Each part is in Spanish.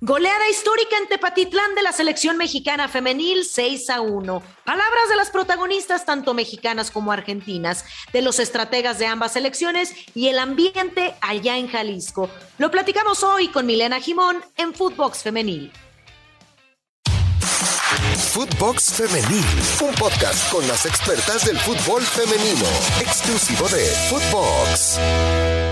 Goleada histórica en Tepatitlán de la selección mexicana femenil 6 a 1. Palabras de las protagonistas, tanto mexicanas como argentinas, de los estrategas de ambas selecciones y el ambiente allá en Jalisco. Lo platicamos hoy con Milena Jimón en Footbox Femenil. Footbox Femenil, un podcast con las expertas del fútbol femenino, exclusivo de Footbox.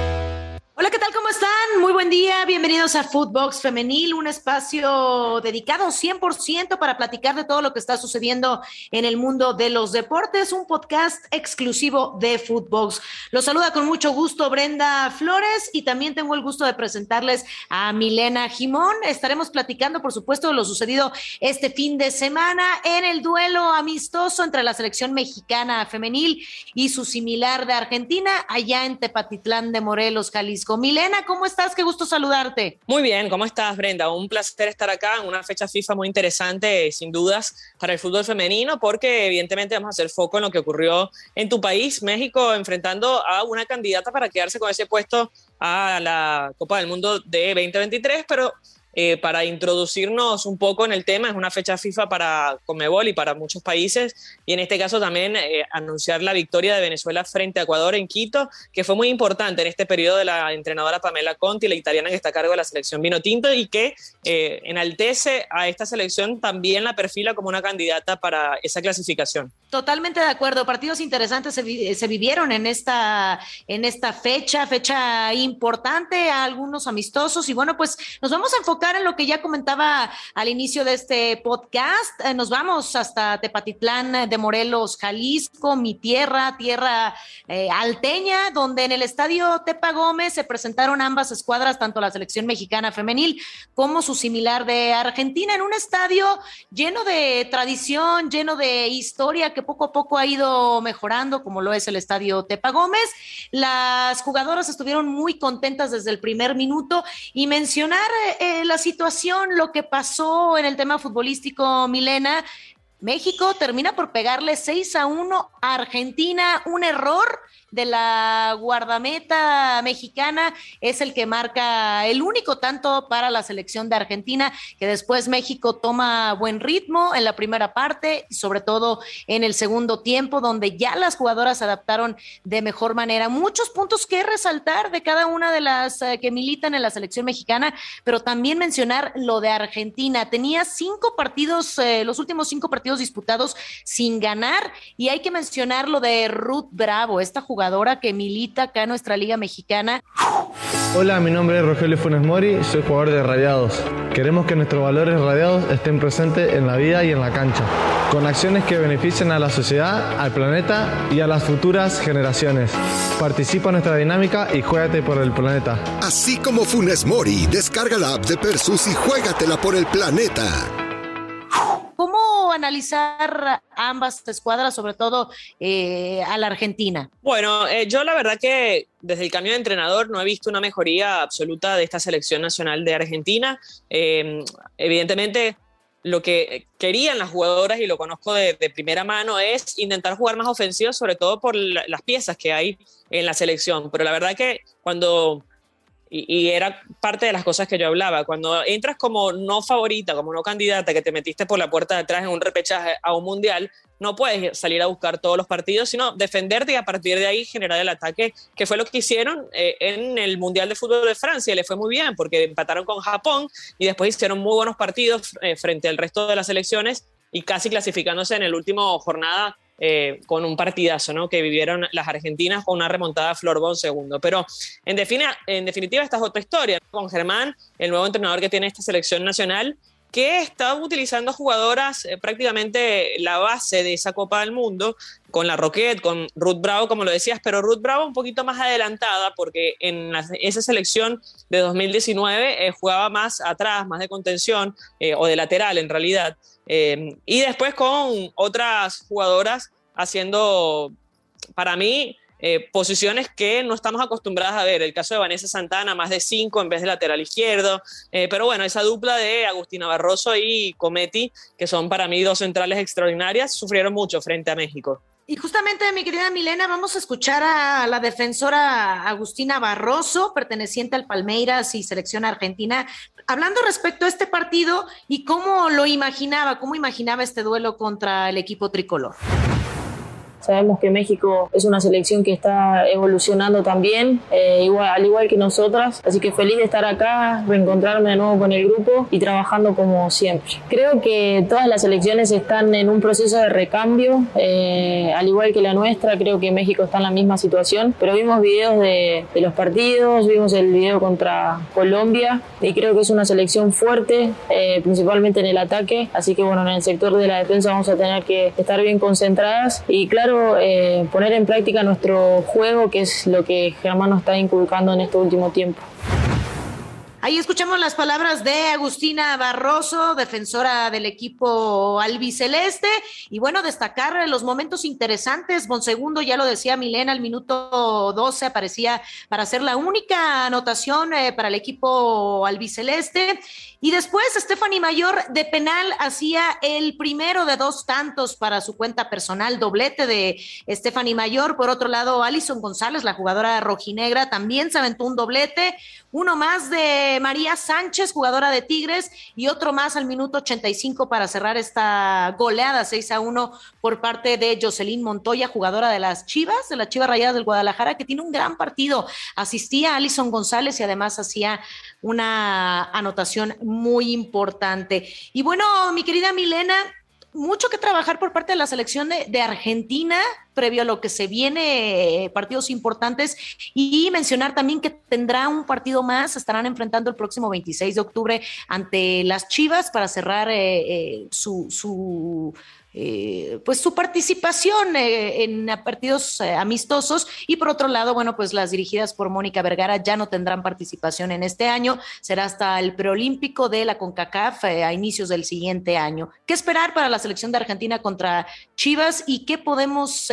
Hola, ¿qué tal? ¿Cómo están? Muy buen día. Bienvenidos a Footbox Femenil, un espacio dedicado 100% para platicar de todo lo que está sucediendo en el mundo de los deportes, un podcast exclusivo de Footbox. Los saluda con mucho gusto Brenda Flores y también tengo el gusto de presentarles a Milena Jimón. Estaremos platicando, por supuesto, de lo sucedido este fin de semana en el duelo amistoso entre la selección mexicana femenil y su similar de Argentina, allá en Tepatitlán de Morelos, Jalisco. Milena, ¿cómo estás? Qué gusto saludarte. Muy bien, ¿cómo estás, Brenda? Un placer estar acá en una fecha FIFA muy interesante, sin dudas, para el fútbol femenino, porque evidentemente vamos a hacer foco en lo que ocurrió en tu país, México, enfrentando a una candidata para quedarse con ese puesto a la Copa del Mundo de 2023, pero eh, para introducirnos un poco en el tema. Es una fecha FIFA para Comebol y para muchos países. Y en este caso también eh, anunciar la victoria de Venezuela frente a Ecuador en Quito, que fue muy importante en este periodo de la entrenadora Pamela Conti, la italiana que está a cargo de la selección vino tinto y que eh, enaltece a esta selección, también la perfila como una candidata para esa clasificación. Totalmente de acuerdo. Partidos interesantes se, se, vivieron en esta, en esta fecha, fecha importante, algunos amistosos. Y bueno, pues nos vamos a enfocar en lo que ya comentaba al inicio de este podcast. Eh, nos vamos hasta Tepatitlán de Morelos, Jalisco, mi tierra, tierra eh, alteña, donde en el estadio Tepa Gómez se presentaron ambas escuadras, tanto la selección mexicana femenil como su similar de Argentina, en un estadio lleno de tradición, lleno de historia poco a poco ha ido mejorando, como lo es el estadio Tepa Gómez. Las jugadoras estuvieron muy contentas desde el primer minuto y mencionar eh, la situación, lo que pasó en el tema futbolístico, Milena. México termina por pegarle 6 a 1 a Argentina, un error de la guardameta mexicana es el que marca el único tanto para la selección de Argentina, que después México toma buen ritmo en la primera parte y sobre todo en el segundo tiempo, donde ya las jugadoras se adaptaron de mejor manera. Muchos puntos que resaltar de cada una de las eh, que militan en la selección mexicana, pero también mencionar lo de Argentina. Tenía cinco partidos, eh, los últimos cinco partidos disputados sin ganar, y hay que mencionar lo de Ruth Bravo, esta jugadora jugadora que milita acá en nuestra Liga Mexicana. Hola, mi nombre es Rogelio Funes Mori, soy jugador de Radiados. Queremos que nuestros valores radiados estén presentes en la vida y en la cancha, con acciones que beneficien a la sociedad, al planeta y a las futuras generaciones. Participa en nuestra dinámica y juégate por el planeta. Así como Funes Mori, descarga la app de Persus y juégatela por el planeta. ¿Cómo analizar ambas escuadras, sobre todo eh, a la Argentina? Bueno, eh, yo la verdad que desde el cambio de entrenador no he visto una mejoría absoluta de esta selección nacional de Argentina. Eh, evidentemente, lo que querían las jugadoras, y lo conozco de, primera mano, es intentar jugar más ofensivo, sobre todo por las piezas que hay en la selección. Pero la verdad que cuando y, era parte de las cosas que yo hablaba. Cuando entras como no favorita, como no candidata, que te metiste por la puerta de atrás en un repechaje a un mundial, no puedes salir a buscar todos los partidos, sino defenderte y a partir de ahí generar el ataque, que fue lo que hicieron eh, en el Mundial de Fútbol de Francia. Le fue muy bien porque empataron con Japón y después hicieron muy buenos partidos eh, frente al resto de las selecciones y casi clasificándose en el último jornada eh, con un partidazo ¿no? que vivieron las argentinas con una remontada a Florbón segundo. Pero en, en definitiva esta es otra historia. Con Germán, el nuevo entrenador que tiene esta selección nacional, que está utilizando jugadoras eh, prácticamente la base de esa Copa del Mundo, con la Roquette, con Ruth Bravo, como lo decías, pero Ruth Bravo un poquito más adelantada, porque en esa selección de 2019 eh, jugaba más atrás, más de contención, o de lateral en realidad. Y después con otras jugadoras haciendo, para mí, eh, posiciones que no estamos acostumbradas a ver. El caso de Vanessa Santana, más de cinco en vez de lateral izquierdo. Eh, pero bueno, esa dupla de Agustina Barroso y Cometi, que son para mí dos centrales extraordinarias, sufrieron mucho frente a México. Y justamente, mi querida Milena, vamos a escuchar a la defensora Agustina Barroso, perteneciente al Palmeiras y selección argentina, hablando respecto a este partido y cómo lo imaginaba, cómo imaginaba este duelo contra el equipo tricolor. Sabemos que México es una selección que está evolucionando también, eh, igual, al igual que nosotras. Así que feliz de estar acá, reencontrarme de nuevo con el grupo y trabajando como siempre. Creo que todas las selecciones están en un proceso de recambio, eh, al igual que la nuestra. Creo que México está en la misma situación, pero vimos videos de, de los partidos, vimos el video contra Colombia y creo que es una selección fuerte, eh, principalmente en el ataque. Así que bueno, en el sector de la defensa vamos a tener que estar bien concentradas y claro, eh, poner en práctica nuestro juego, que es lo que Germán nos está inculcando en este último tiempo. Ahí escuchamos las palabras de Agustina Barroso, defensora del equipo albiceleste. Y bueno, destacar los momentos interesantes. Bonsegundo, ya lo decía Milena, al minuto 12 aparecía para hacer la única anotación eh, para el equipo albiceleste. Y después Stephanie Mayor de penal hacía el primero de dos tantos para su cuenta personal, doblete de Stephanie Mayor. Por otro lado, Alison González, la jugadora rojinegra, también se aventó un doblete. Uno más de María Sánchez, jugadora de Tigres, y otro más al minuto 85 para cerrar esta goleada 6 a 1 por parte de Jocelyn Montoya, jugadora de las Chivas, de las Chivas Rayadas del Guadalajara, que tiene un gran partido. Asistía a Alison González y además hacía una anotación muy importante. Y bueno, mi querida Milena, mucho que trabajar por parte de la selección de, Argentina previo a lo que se viene, eh, partidos importantes, y mencionar también que tendrá un partido más, estarán enfrentando el próximo 26 de octubre ante las Chivas para cerrar eh, eh, su, su eh, pues su participación eh, en partidos eh, amistosos y por otro lado, bueno, pues las dirigidas por Mónica Vergara ya no tendrán participación en este año, será hasta el preolímpico de la CONCACAF a inicios del siguiente año. ¿Qué esperar para la selección de Argentina contra Chivas y qué podemos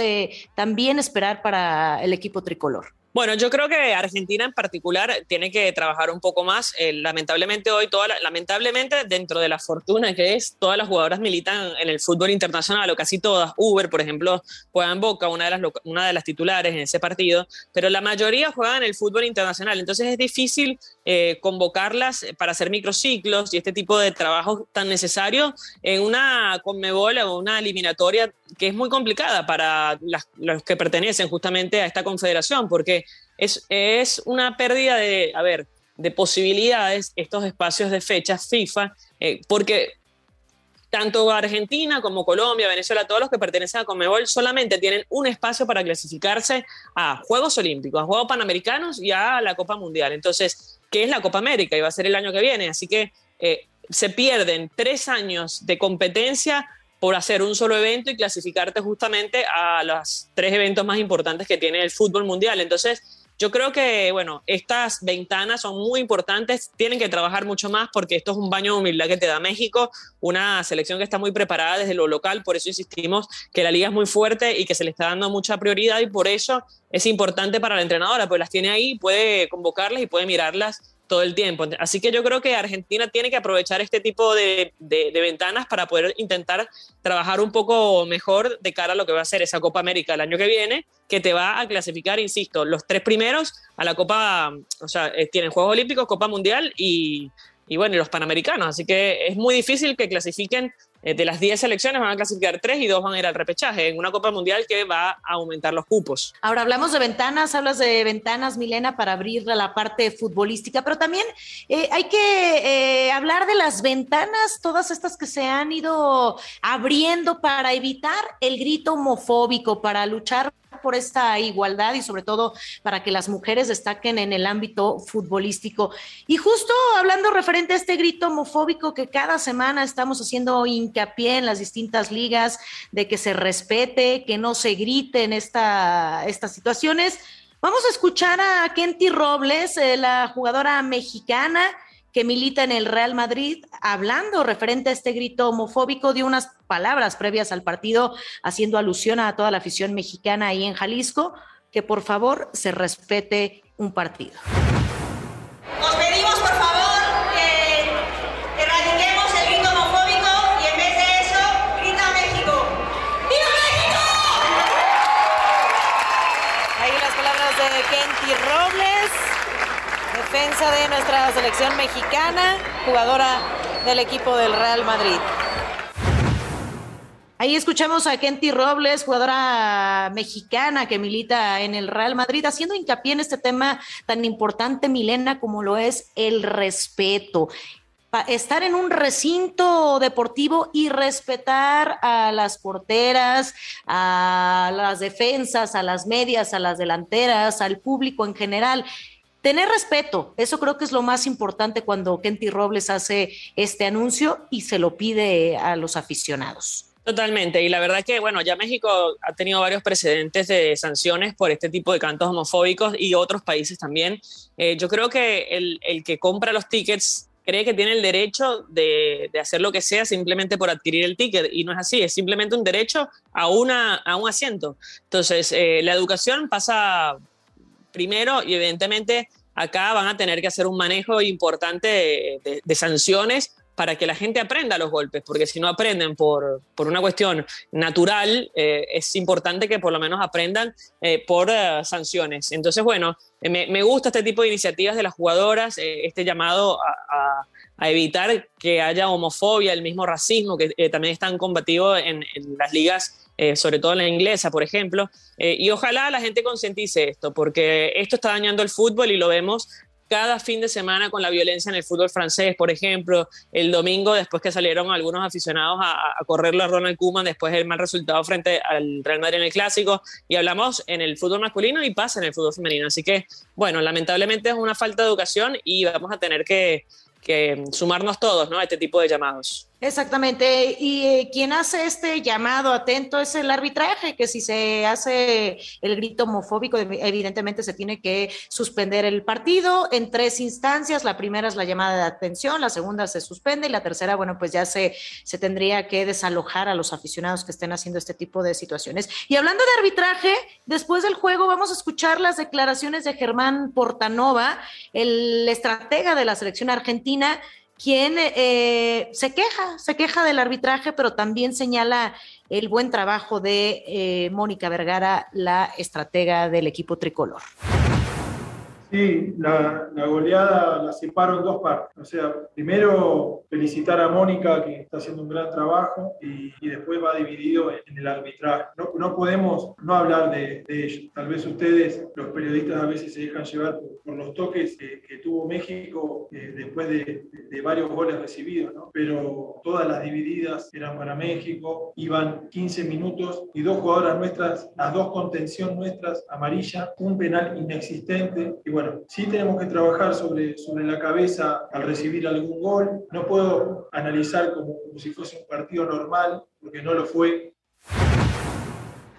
también esperar para el equipo tricolor? Bueno, yo creo que Argentina en particular tiene que trabajar un poco más. Eh, lamentablemente hoy, toda lamentablemente dentro de la fortuna que es, todas las jugadoras militan en el fútbol internacional o casi todas. Uber, por ejemplo, juega en Boca, una de las, una de las titulares en ese partido, pero la mayoría juegan en el fútbol internacional. Entonces es difícil eh, convocarlas para hacer microciclos y este tipo de trabajo tan necesario en una Conmebol o una eliminatoria que es muy complicada para los que pertenecen justamente a esta confederación, porque es, es una pérdida de, a ver, de posibilidades estos espacios de fechas FIFA, eh, porque tanto Argentina como Colombia, Venezuela, todos los que pertenecen a Conmebol solamente tienen un espacio para clasificarse a Juegos Olímpicos, a Juegos Panamericanos y a la Copa Mundial. Entonces, ¿qué es la Copa América? Y va a ser el año que viene. Así que eh, se pierden tres años de competencia por hacer un solo evento y clasificarte justamente a los tres eventos más importantes que tiene el fútbol mundial. Entonces, yo creo que, bueno, estas ventanas son muy importantes, tienen que trabajar mucho más porque esto es un baño de humildad que te da México, una selección que está muy preparada desde lo local, por eso insistimos que la liga es muy fuerte y que se le está dando mucha prioridad y por eso es importante para la entrenadora, pues las tiene ahí, puede convocarlas y puede mirarlas todo el tiempo. Así que yo creo que Argentina tiene que aprovechar este tipo de, ventanas para poder intentar trabajar un poco mejor de cara a lo que va a ser esa Copa América el año que viene, que te va a clasificar, insisto, los tres primeros a la Copa, o sea, eh, tienen Juegos Olímpicos, Copa Mundial y, y bueno, los Panamericanos. Así que es muy difícil que clasifiquen de las 10 selecciones van a clasificar 3 y 2 van a ir al repechaje en una Copa Mundial que va a aumentar los cupos. Ahora hablamos de ventanas, hablas de ventanas, Milena, para abrir la parte futbolística, pero también eh, hay que eh, hablar de las ventanas, todas estas que se han ido abriendo para evitar el grito homofóbico, para luchar por esta igualdad y sobre todo para que las mujeres destaquen en el ámbito futbolístico. Y justo hablando referente a este grito homofóbico que cada semana estamos haciendo hincapié en las distintas ligas de que se respete, que no se grite en esta, estas situaciones. Vamos a escuchar a Kenty Robles, eh, la jugadora mexicana que milita en el Real Madrid, hablando referente a este grito homofóbico, de unas palabras previas al partido, haciendo alusión a toda la afición mexicana ahí en Jalisco, que por favor se respete un partido. Defensa de nuestra selección mexicana, jugadora del equipo del Real Madrid. Ahí escuchamos a Kenty Robles, jugadora mexicana que milita en el Real Madrid, haciendo hincapié en este tema tan importante, Milena, como lo es el respeto estar en un recinto deportivo y respetar a las porteras, a las defensas, a las medias, a las delanteras, al público en general. Tener respeto, eso creo que es lo más importante cuando Kenty Robles hace este anuncio y se lo pide a los aficionados. Totalmente, y la verdad que, bueno, ya México ha tenido varios precedentes de sanciones por este tipo de cantos homofóbicos y otros países también. Eh, yo creo que el, el, que compra los tickets cree que tiene el derecho de, hacer lo que sea simplemente por adquirir el ticket y no es así, es simplemente un derecho a, una, a un asiento. Entonces, eh, la educación pasa primero y evidentemente acá van a tener que hacer un manejo importante de sanciones para que la gente aprenda los golpes, porque si no aprenden por, por una cuestión natural, eh, es importante que por lo menos aprendan eh, por eh, sanciones. Entonces, bueno, me, gusta este tipo de iniciativas de las jugadoras, este llamado a, evitar que haya homofobia, el mismo racismo que también están combatidos en, en las ligas sobre todo en la inglesa, por ejemplo, y ojalá la gente concientice esto, porque esto está dañando el fútbol y lo vemos cada fin de semana con la violencia en el fútbol francés, por ejemplo, el domingo después que salieron algunos aficionados a, a correrlo a Ronald Koeman después del mal resultado frente al Real Madrid en el clásico y hablamos en el fútbol masculino y pasa en el fútbol femenino. Así que, bueno, lamentablemente es una falta de educación y vamos a tener que, que sumarnos todos ¿no? a este tipo de llamados. Exactamente. Y eh, quien hace este llamado atento es el arbitraje, que si se hace el grito homofóbico, evidentemente se tiene que suspender el partido en tres instancias. La primera es la llamada de atención, la segunda se suspende y la tercera, bueno, pues ya se, se tendría que desalojar a los aficionados que estén haciendo este tipo de situaciones. Y hablando de arbitraje, después del juego vamos a escuchar las declaraciones de Germán Portanova, el estratega de la selección argentina quien eh, se queja, se queja del arbitraje, pero también señala el buen trabajo de eh, Mónica Vergara, la estratega del equipo tricolor. Sí, la, goleada la separo en dos partes. O sea, primero felicitar a Mónica, que está haciendo un gran trabajo, y, después va dividido en, el arbitraje. No, no, podemos no hablar de, ello. Tal vez ustedes, los periodistas, a veces se dejan llevar por, los toques que, tuvo México eh, después de, de, varios goles recibidos, ¿no? Pero todas las divididas eran para México, iban 15 minutos y dos jugadoras nuestras, las dos contención nuestras, amarilla, un penal inexistente. Y bueno, sí tenemos que trabajar sobre, sobre la cabeza al recibir algún gol. No puedo analizar como, como si fuese un partido normal, porque no lo fue.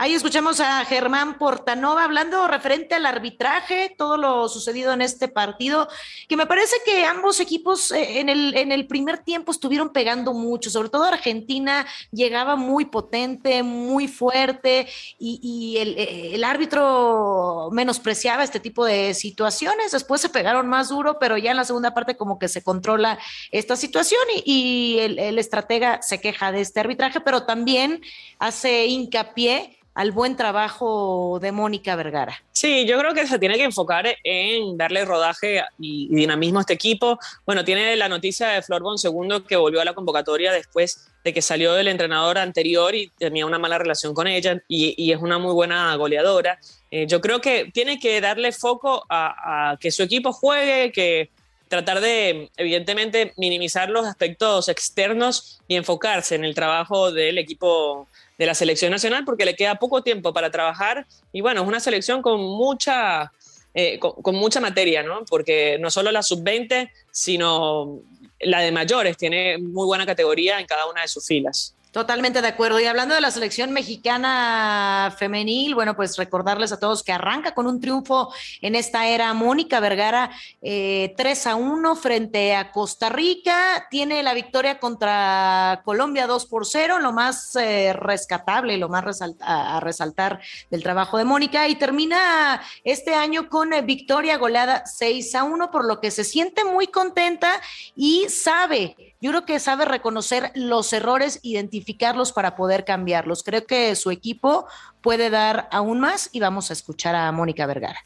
Ahí escuchamos a Germán Portanova hablando referente al arbitraje, todo lo sucedido en este partido, que me parece que ambos equipos eh, en el, en el primer tiempo estuvieron pegando mucho, sobre todo Argentina llegaba muy potente, muy fuerte y, eh, el, árbitro menospreciaba este tipo de situaciones, después se pegaron más duro, pero ya en la segunda parte como que se controla esta situación y, el, el estratega se queja de este arbitraje, pero también hace hincapié al buen trabajo de Mónica Vergara. Sí, yo creo que se tiene que enfocar en darle rodaje y dinamismo a este equipo. Bueno, tiene la noticia de Flor Segundo que volvió a la convocatoria después de que salió del entrenador anterior y tenía una mala relación con ella y, es una muy buena goleadora. Eh, yo creo que tiene que darle foco a, a que su equipo juegue, que tratar de, evidentemente, minimizar los aspectos externos y enfocarse en el trabajo del equipo de la selección nacional porque le queda poco tiempo para trabajar y bueno, es una selección con mucha, eh, con, mucha materia, ¿no? Porque no solo la sub-20, sino la de mayores tiene muy buena categoría en cada una de sus filas. Totalmente de acuerdo. Y hablando de la selección mexicana femenil, bueno, pues recordarles a todos que arranca con un triunfo en esta era Mónica Vergara, eh, 3 a 1 frente a Costa Rica. Tiene la victoria contra Colombia 2 por 0, lo más eh, rescatable, lo más a resaltar del trabajo de Mónica. Y termina este año con eh, victoria goleada 6 a 1, por lo que se siente muy contenta y sabe yo creo que sabe reconocer los errores, identificarlos para poder cambiarlos. Creo que su equipo puede dar aún más y vamos a escuchar a Mónica Vergara.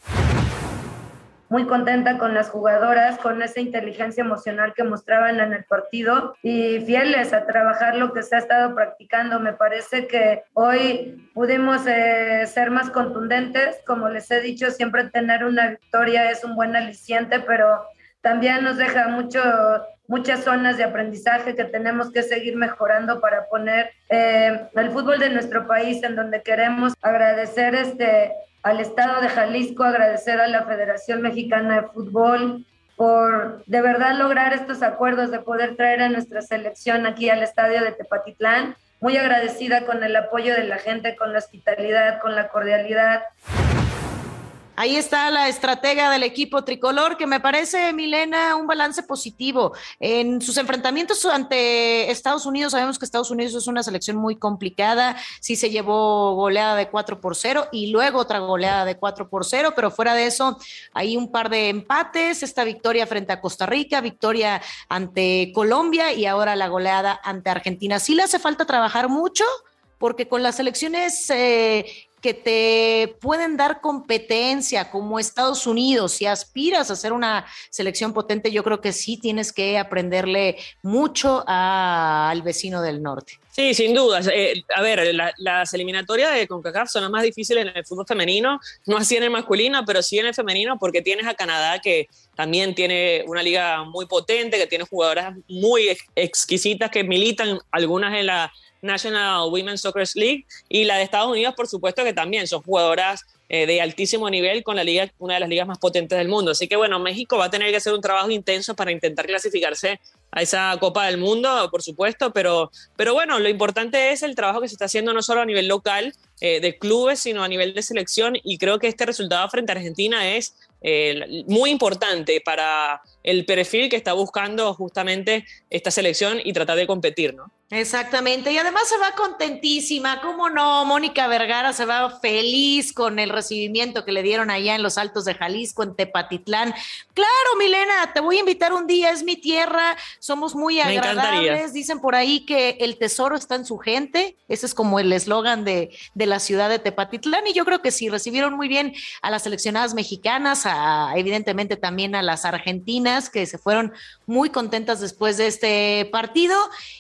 muy contenta con las jugadoras, con esa inteligencia emocional que mostraban en el partido y fieles a trabajar lo que se ha estado practicando. Me parece que hoy pudimos eh, ser más contundentes. Como les he dicho, siempre tener una victoria es un buen aliciente, pero también nos deja mucho, muchas zonas de aprendizaje que tenemos que seguir mejorando para poner eh, el fútbol de nuestro país en donde queremos agradecer este, al Estado de Jalisco, agradecer a la Federación Mexicana de Fútbol por de verdad lograr estos acuerdos de poder traer a nuestra selección aquí al estadio de Tepatitlán. Muy agradecida con el apoyo de la gente, con la hospitalidad, con la cordialidad. Ahí está la estratega del equipo tricolor, que me parece, Milena, un balance positivo. En sus enfrentamientos ante Estados Unidos, sabemos que Estados Unidos es una selección muy complicada. Sí se llevó goleada de 4 por 0 y luego otra goleada de 4 por 0, pero fuera de eso, hay un par de empates. Esta victoria frente a Costa Rica, victoria ante Colombia y ahora la goleada ante Argentina. Sí le hace falta trabajar mucho porque con las selecciones eh, que te pueden dar competencia como Estados Unidos, si aspiras a ser una selección potente, yo creo que sí tienes que aprenderle mucho al vecino del norte. Sí, sin duda. Eh, a ver, las eliminatorias de CONCACAF son las más difíciles en el fútbol femenino, no así en el masculino, pero sí en el femenino, porque tienes a Canadá que también tiene una liga muy potente, que tiene jugadoras muy exquisitas que militan, algunas en la National Women's Soccer League y la de Estados Unidos, por supuesto que también son jugadoras eh, de altísimo nivel con la liga, una de las ligas más potentes del mundo. Así que bueno, México va a tener que hacer un trabajo intenso para intentar clasificarse a esa Copa del Mundo, por supuesto, pero, pero bueno, lo importante es el trabajo que se está haciendo no solo a nivel local eh, de clubes, sino a nivel de selección y creo que este resultado frente a Argentina es eh, muy importante para el perfil que está buscando justamente esta selección y tratar de competir, ¿no? Exactamente, y además se va contentísima, ¿cómo no? Mónica Vergara se va feliz con el recibimiento que le dieron allá en los Altos de Jalisco, en Tepatitlán. Claro, Milena, te voy a invitar un día, es mi tierra, somos muy agradables, dicen por ahí que el tesoro está en su gente, ese es como el eslogan de, de la ciudad de Tepatitlán, y yo creo que sí, recibieron muy bien a las seleccionadas mexicanas, a, evidentemente también a las argentinas, que se fueron muy contentas después de este partido,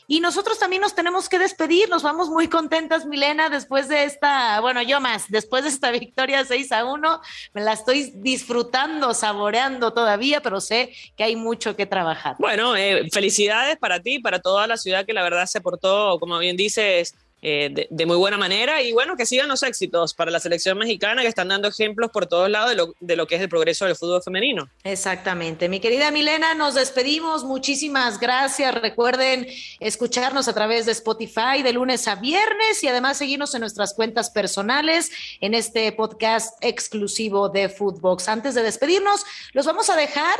y nosotros también nos tenemos que despedir. Nos vamos muy contentas, Milena, después de esta, bueno, yo más, después de esta victoria 6 a 1. Me la estoy disfrutando, saboreando todavía, pero sé que hay mucho que trabajar. Bueno, eh, felicidades para ti, para toda la ciudad que la verdad se portó, como bien dices, eh, de, muy buena manera y bueno, que sigan los éxitos para la selección mexicana que están dando ejemplos por todos lados de lo, de lo que es el progreso del fútbol femenino. Exactamente. Mi querida Milena, nos despedimos. Muchísimas gracias. Recuerden escucharnos a través de Spotify de lunes a viernes y además seguirnos en nuestras cuentas personales en este podcast exclusivo de Footbox. Antes de despedirnos, los vamos a dejar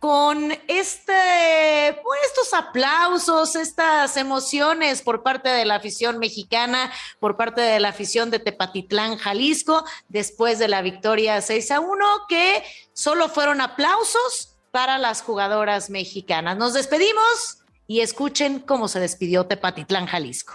con este, pues, estos aplausos, estas emociones por parte de la afición mexicana, por parte de la afición de Tepatitlán, Jalisco, después de la victoria 6 a 1, que solo fueron aplausos para las jugadoras mexicanas. Nos despedimos y escuchen cómo se despidió Tepatitlán, Jalisco.